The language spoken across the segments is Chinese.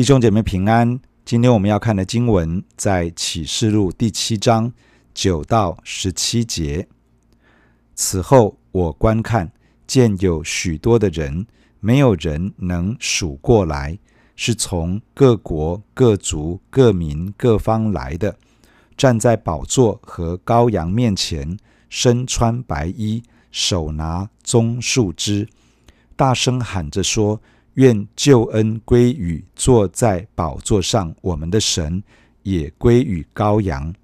弟兄姐妹平安。今天我们要看的经文在启示录第七章九到十七节。此后，我观看，见有许多的人，没有人能数过来，是从各国、各族、各民、各方来的，站在宝座和羔羊面前，身穿白衣，手拿棕树枝，大声喊着说。愿救恩归于坐在宝座上我们的神，也归于羔羊。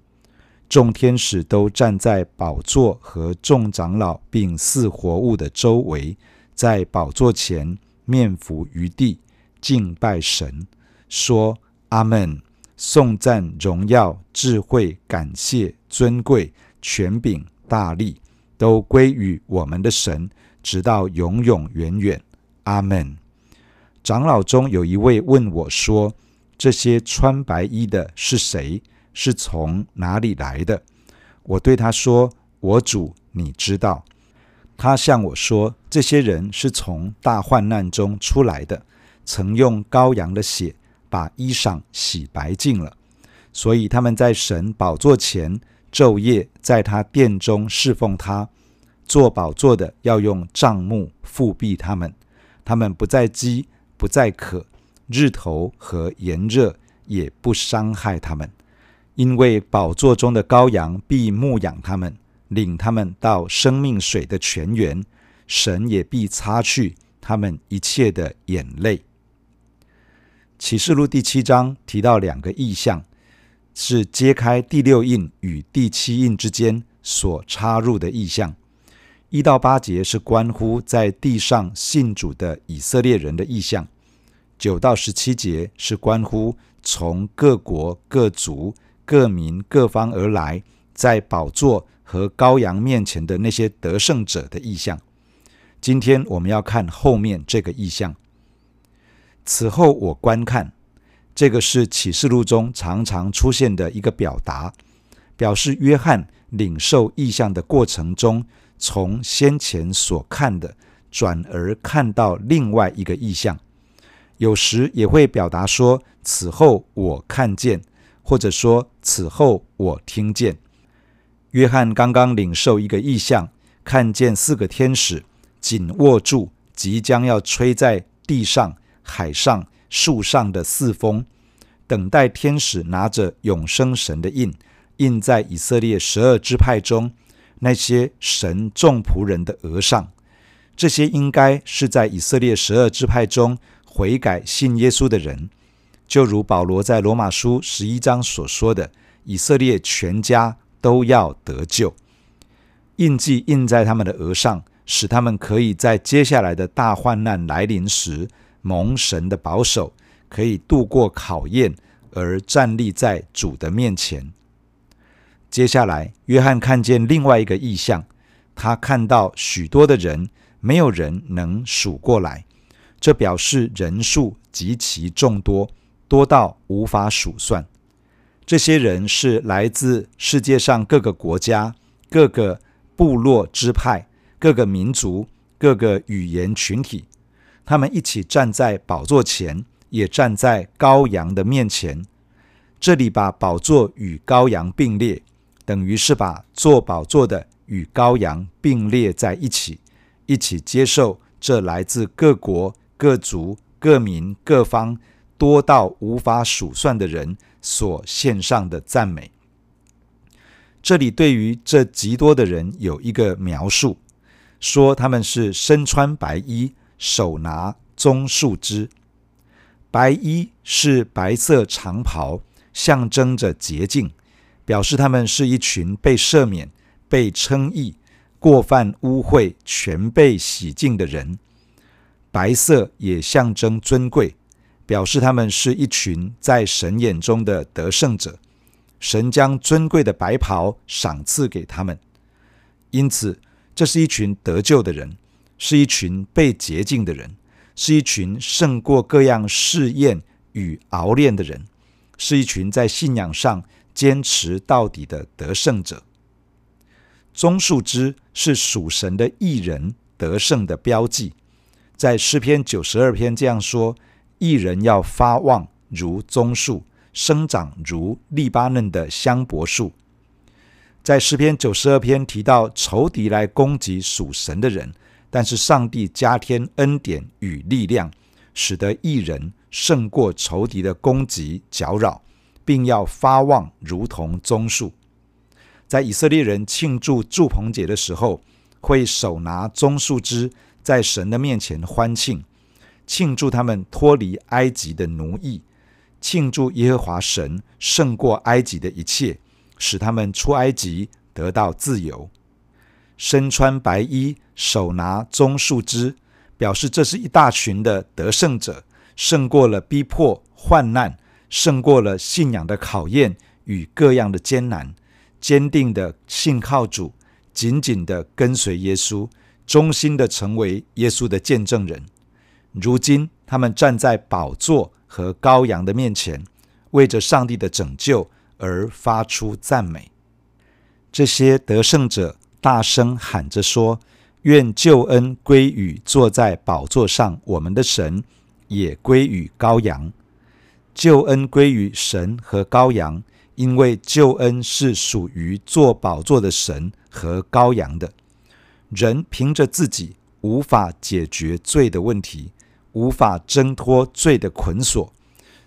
众天使都站在宝座和众长老并四活物的周围，在宝座前面伏于地，敬拜神，说：阿门！颂赞、荣耀、智慧、感谢、尊贵、权柄、大力，都归于我们的神，直到永永远远。阿门。长老中有一位问我说：“这些穿白衣的是谁？是从哪里来的？”我对他说：“我主，你知道。”他向我说：“这些人是从大患难中出来的，曾用羔羊的血把衣裳洗白净了，所以他们在神宝座前昼夜在他殿中侍奉他。坐宝座的要用帐幕覆庇他们，他们不再饥。”不再渴，日头和炎热也不伤害他们，因为宝座中的羔羊必牧养他们，领他们到生命水的泉源，神也必擦去他们一切的眼泪。启示录第七章提到两个意象，是揭开第六印与第七印之间所插入的意象。一到八节是关乎在地上信主的以色列人的意象，九到十七节是关乎从各国、各族、各民、各方而来，在宝座和羔羊面前的那些得胜者的意象。今天我们要看后面这个意象。此后我观看，这个是启示录中常常出现的一个表达，表示约翰领受意象的过程中。从先前所看的转而看到另外一个意象，有时也会表达说：“此后我看见”，或者说“此后我听见”。约翰刚刚领受一个意象，看见四个天使紧握住即将要吹在地上、海上、树上的四风，等待天使拿着永生神的印，印在以色列十二支派中。那些神众仆人的额上，这些应该是在以色列十二支派中悔改信耶稣的人，就如保罗在罗马书十一章所说的，以色列全家都要得救。印记印在他们的额上，使他们可以在接下来的大患难来临时蒙神的保守，可以度过考验，而站立在主的面前。接下来，约翰看见另外一个异象，他看到许多的人，没有人能数过来，这表示人数极其众多，多到无法数算。这些人是来自世界上各个国家、各个部落支派、各个民族、各个语言群体，他们一起站在宝座前，也站在羔羊的面前。这里把宝座与羔羊并列。等于是把坐宝座的与羔羊并列在一起，一起接受这来自各国、各族、各民、各方多到无法数算的人所献上的赞美。这里对于这极多的人有一个描述，说他们是身穿白衣，手拿棕树枝。白衣是白色长袍，象征着洁净。表示他们是一群被赦免、被称义、过犯污秽全被洗净的人。白色也象征尊贵，表示他们是一群在神眼中的得胜者。神将尊贵的白袍赏赐给他们，因此这是一群得救的人，是一群被洁净的人，是一群胜过各样试验与熬炼的人，是一群在信仰上。坚持到底的得胜者，棕树枝是属神的义人得胜的标记。在诗篇九十二篇这样说：义人要发旺，如棕树，生长如利巴嫩的香柏树。在诗篇九十二篇提到仇敌来攻击属神的人，但是上帝加添恩典与力量，使得义人胜过仇敌的攻击搅扰，并要发旺如同棕树。在以色列人庆祝祝棚节的时候，会手拿棕树枝，在神的面前欢庆，庆祝他们脱离埃及的奴役，庆祝耶和华神胜过埃及的一切。使他们出埃及得到自由，身穿白衣，手拿棕树枝，表示这是一大群的得胜者，胜过了逼迫、患难，胜过了信仰的考验与各样的艰难，坚定的信靠主，紧紧的跟随耶稣，忠心的成为耶稣的见证人。如今，他们站在宝座和羔羊的面前，为着上帝的拯救。而发出赞美，这些得胜者大声喊着说：“愿救恩归于坐在宝座上我们的神，也归于羔羊。救恩归于神和羔羊，因为救恩是属于坐宝座的神和羔羊的。人凭着自己无法解决罪的问题，无法挣脱罪的捆锁。”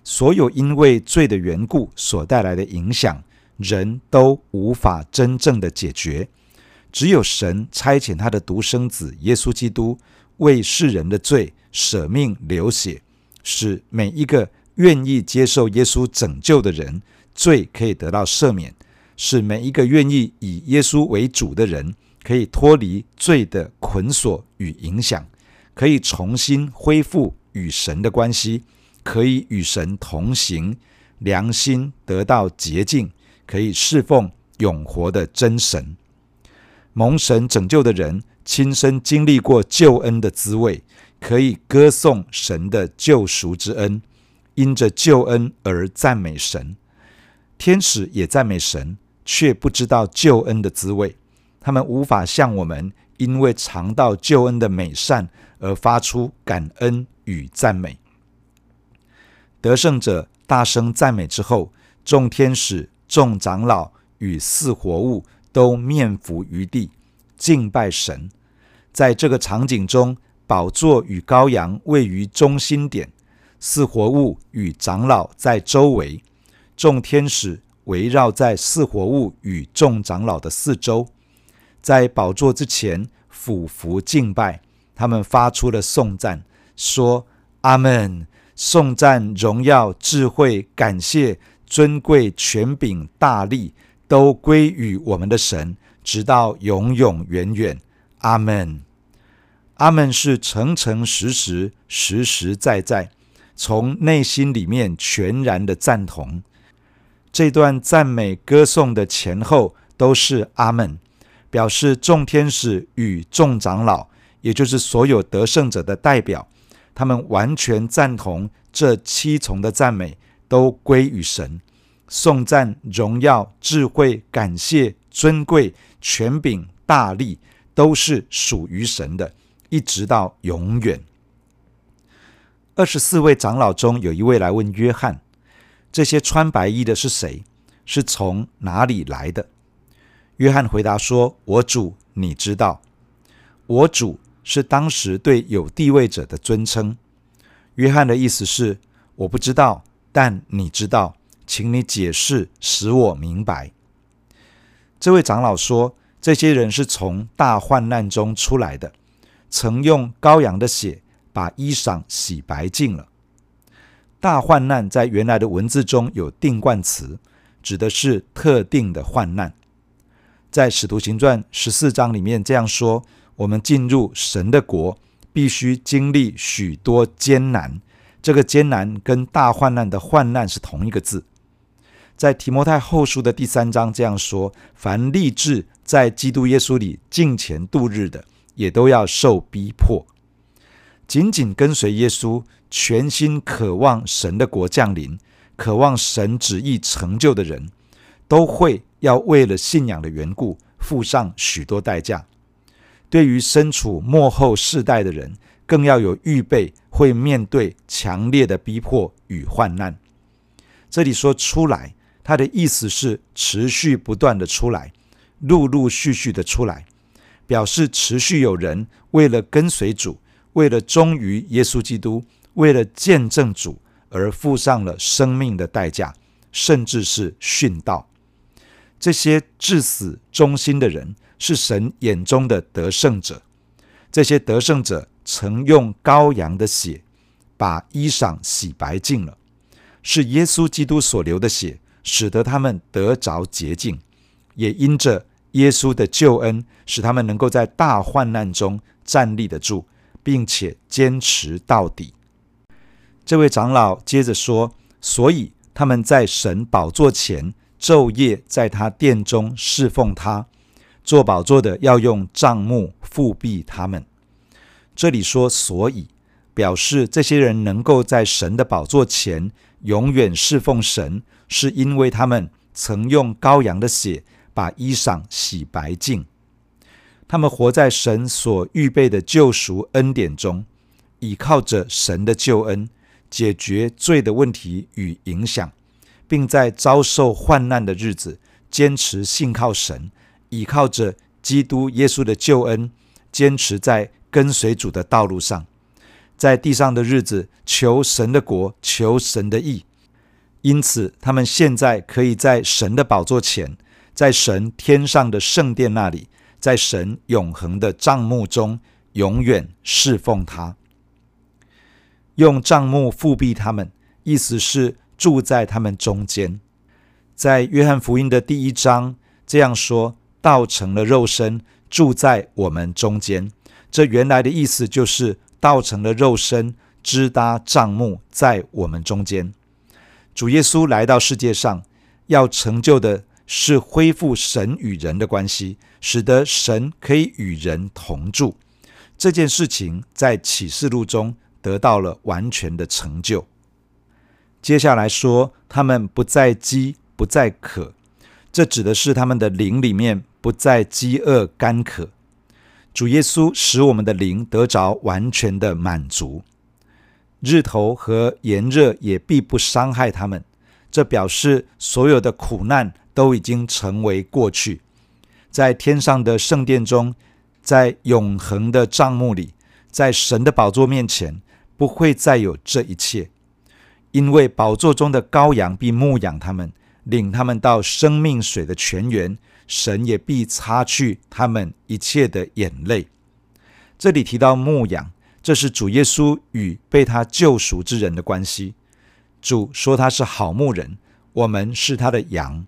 所有因为罪的缘故所带来的影响，人都无法真正的解决。只有神差遣他的独生子耶稣基督为世人的罪舍命流血，使每一个愿意接受耶稣拯救的人，罪可以得到赦免；使每一个愿意以耶稣为主的人，可以脱离罪的捆锁与影响，可以重新恢复与神的关系。可以与神同行，良心得到洁净，可以侍奉永活的真神。蒙神拯救的人，亲身经历过救恩的滋味，可以歌颂神的救赎之恩，因着救恩而赞美神。天使也赞美神，却不知道救恩的滋味。他们无法像我们，因为尝到救恩的美善而发出感恩与赞美。得胜者大声赞美之后，众天使、众长老与四活物都面伏于地，敬拜神。在这个场景中，宝座与羔羊位于中心点，四活物与长老在周围，众天使围绕在四活物与众长老的四周，在宝座之前俯伏敬拜。他们发出了颂赞，说：“阿门。”颂赞、荣耀、智慧、感谢、尊贵、权柄、大力，都归于我们的神，直到永永远远。阿门。阿门是诚诚实实、实实在在，从内心里面全然的赞同。这段赞美歌颂的前后都是阿门，表示众天使与众长老，也就是所有得胜者的代表。他们完全赞同这七重的赞美都归于神，颂赞、荣耀、智慧、感谢、尊贵、权柄、大力，都是属于神的，一直到永远。二十四位长老中有一位来问约翰：“这些穿白衣的是谁？是从哪里来的？”约翰回答说：“我主，你知道。”我主。是当时对有地位者的尊称。约翰的意思是：我不知道，但你知道，请你解释，使我明白。这位长老说：这些人是从大患难中出来的，曾用羔羊的血把衣裳洗白净了。大患难在原来的文字中有定冠词，指的是特定的患难。在使徒行传十四章里面这样说。我们进入神的国，必须经历许多艰难。这个艰难跟大患难的患难是同一个字。在提摩太后书的第三章这样说：凡立志在基督耶稣里敬虔度日的，也都要受逼迫。紧紧跟随耶稣，全心渴望神的国降临，渴望神旨意成就的人，都会要为了信仰的缘故，付上许多代价。对于身处末后世代的人，更要有预备，会面对强烈的逼迫与患难。这里说出来，它的意思是持续不断的出来，陆陆续续的出来，表示持续有人为了跟随主，为了忠于耶稣基督，为了见证主而付上了生命的代价，甚至是殉道。这些至死忠心的人，是神眼中的得胜者。这些得胜者曾用羔羊的血把衣裳洗白净了，是耶稣基督所流的血，使得他们得着洁净，也因着耶稣的救恩，使他们能够在大患难中站立得住，并且坚持到底。这位长老接着说：“所以他们在神宝座前昼夜在他殿中侍奉他。”做宝座的要用帐幕覆庇他们。这里说“所以”，表示这些人能够在神的宝座前永远侍奉神，是因为他们曾用羔羊的血把衣裳洗白净。他们活在神所预备的救赎恩典中，倚靠着神的救恩，解决罪的问题与影响，并在遭受患难的日子坚持信靠神。倚靠着基督耶稣的救恩，坚持在跟随主的道路上，在地上的日子求神的国，求神的义。因此，他们现在可以在神的宝座前，在神天上的圣殿那里，在神永恒的帐幕中，永远侍奉他。用帐幕覆庇他们，意思是住在他们中间。在约翰福音的第一章这样说。道成了肉身，住在我们中间。这原来的意思就是道成了肉身，支搭帐幕在我们中间。主耶稣来到世界上，要成就的是恢复神与人的关系，使得神可以与人同住。这件事情在启示录中得到了完全的成就。接下来说，他们不再饥，不再渴。这指的是他们的灵里面。不再饥饿干渴，主耶稣使我们的灵得着完全的满足，日头和炎热也必不伤害他们。这表示所有的苦难都已经成为过去，在天上的圣殿中，在永恒的帐幕里，在神的宝座面前，不会再有这一切，因为宝座中的羔羊必牧养他们，领他们到生命水的泉源。神也必擦去他们一切的眼泪。这里提到牧养，这是主耶稣与被他救赎之人的关系。主说他是好牧人，我们是他的羊。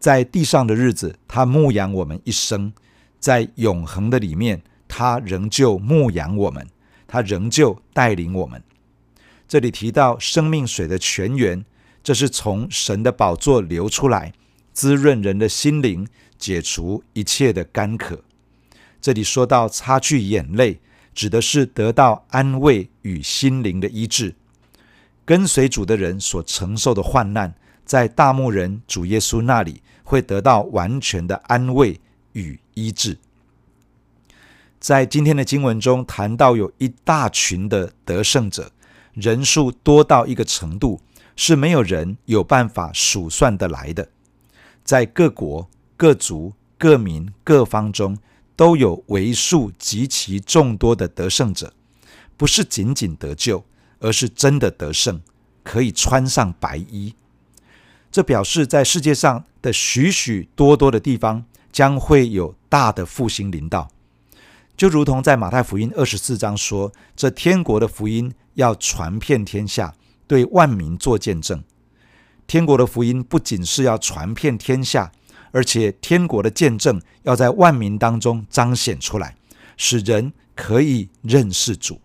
在地上的日子，他牧养我们一生；在永恒的里面，他仍旧牧养我们，他仍旧带领我们。这里提到生命水的泉源，这是从神的宝座流出来。滋润人的心灵，解除一切的干渴。这里说到擦去眼泪，指的是得到安慰与心灵的医治。跟随主的人所承受的患难，在大牧人主耶稣那里会得到完全的安慰与医治。在今天的经文中谈到有一大群的得胜者，人数多到一个程度，是没有人有办法数算得来的。在各国、各族、各民、各方中，都有为数极其众多的得胜者，不是仅仅得救，而是真的得胜，可以穿上白衣。这表示在世界上的许许多多的地方，将会有大的复兴临到，就如同在马太福音二十四章说：“这天国的福音要传遍天下，对万民做见证。”天国的福音不仅是要传遍天下，而且天国的见证要在万民当中彰显出来，使人可以认识主。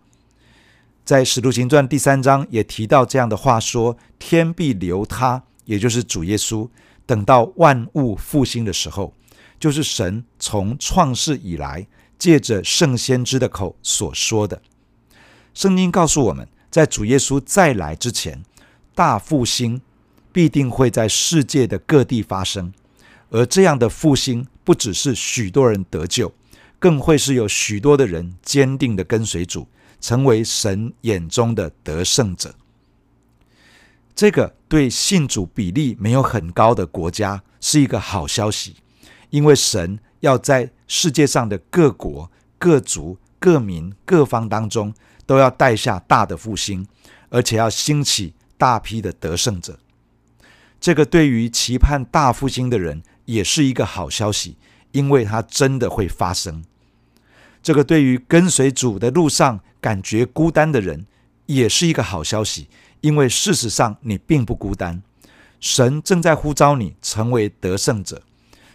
在使徒行传第三章也提到这样的话说：“天必留他，也就是主耶稣，等到万物复兴的时候，就是神从创世以来借着圣先知的口所说的。”圣经告诉我们，在主耶稣再来之前，大复兴。必定会在世界的各地发生，而这样的复兴不只是许多人得救，更会是有许多的人坚定的跟随主，成为神眼中的得胜者。这个对信主比例没有很高的国家是一个好消息，因为神要在世界上的各国、各族、各民、各方当中，都要带下大的复兴，而且要兴起大批的得胜者。这个对于期盼大复兴的人也是一个好消息，因为它真的会发生。这个对于跟随主的路上感觉孤单的人也是一个好消息，因为事实上你并不孤单，神正在呼召你成为得胜者，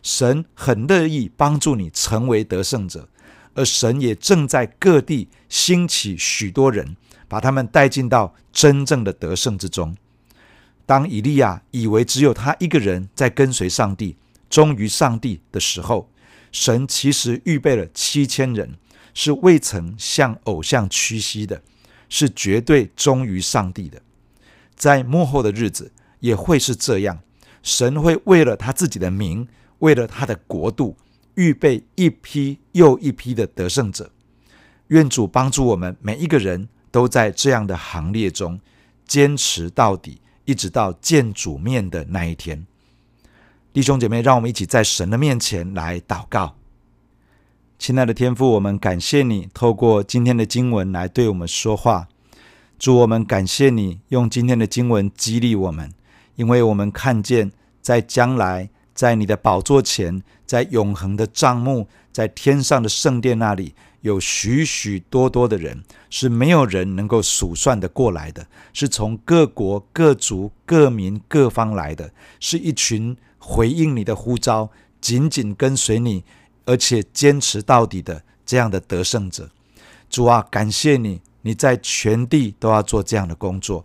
神很乐意帮助你成为得胜者，而神也正在各地兴起许多人，把他们带进到真正的得胜之中。当以利亚以为只有他一个人在跟随上帝，忠于上帝的时候，神其实预备了七千人，是未曾向偶像屈膝的，是绝对忠于上帝的。在幕后的日子也会是这样，神会为了他自己的名，为了他的国度，预备一批又一批的得胜者。愿主帮助我们每一个人都在这样的行列中坚持到底。一直到见主面的那一天，弟兄姐妹，让我们一起在神的面前来祷告。亲爱的天父，我们感谢你透过今天的经文来对我们说话。主，我们感谢你用今天的经文激励我们，因为我们看见在将来，在你的宝座前，在永恒的帐幕，在天上的圣殿那里。有许许多多的人是没有人能够数算的过来的，是从各国、各族、各民、各方来的，是一群回应你的呼召、紧紧跟随你，而且坚持到底的这样的得胜者。主啊，感谢你，你在全地都要做这样的工作。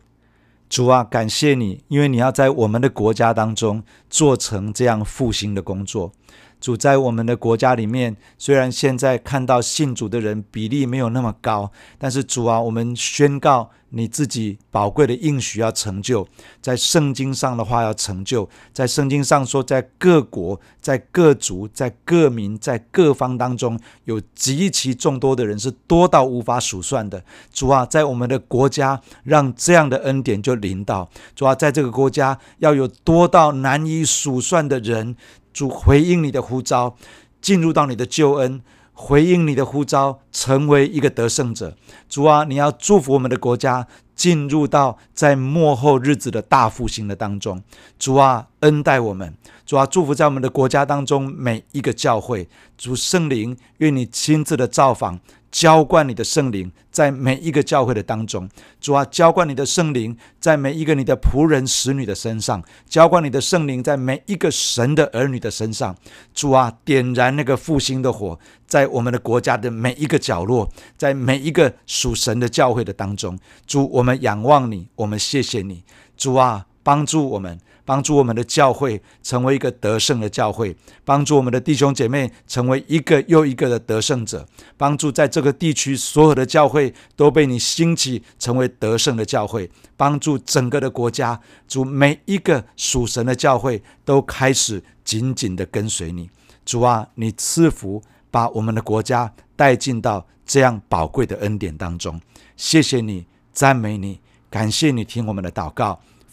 主啊，感谢你，因为你要在我们的国家当中做成这样复兴的工作。主在我们的国家里面，虽然现在看到信主的人比例没有那么高，但是主啊，我们宣告你自己宝贵的应许要成就，在圣经上的话要成就，在圣经上说，在各国、在各族、在各民、在各方当中，有极其众多的人是多到无法数算的。主啊，在我们的国家，让这样的恩典就临到。主啊，在这个国家要有多到难以数算的人。主回应你的呼召，进入到你的救恩，回应你的呼召，成为一个得胜者。主啊，你要祝福我们的国家，进入到在末后日子的大复兴的当中。主啊，恩待我们。主啊，祝福在我们的国家当中每一个教会。主圣灵，愿你亲自的造访。浇灌你的圣灵在每一个教会的当中，主啊，浇灌你的圣灵在每一个你的仆人、使女的身上，浇灌你的圣灵在每一个神的儿女的身上，主啊，点燃那个复兴的火，在我们的国家的每一个角落，在每一个属神的教会的当中，主，我们仰望你，我们谢谢你，主啊，帮助我们。帮助我们的教会成为一个得胜的教会，帮助我们的弟兄姐妹成为一个又一个的得胜者，帮助在这个地区所有的教会都被你兴起成为得胜的教会，帮助整个的国家，主每一个属神的教会都开始紧紧的跟随你。主啊，你赐福，把我们的国家带进到这样宝贵的恩典当中。谢谢你，赞美你，感谢你听我们的祷告。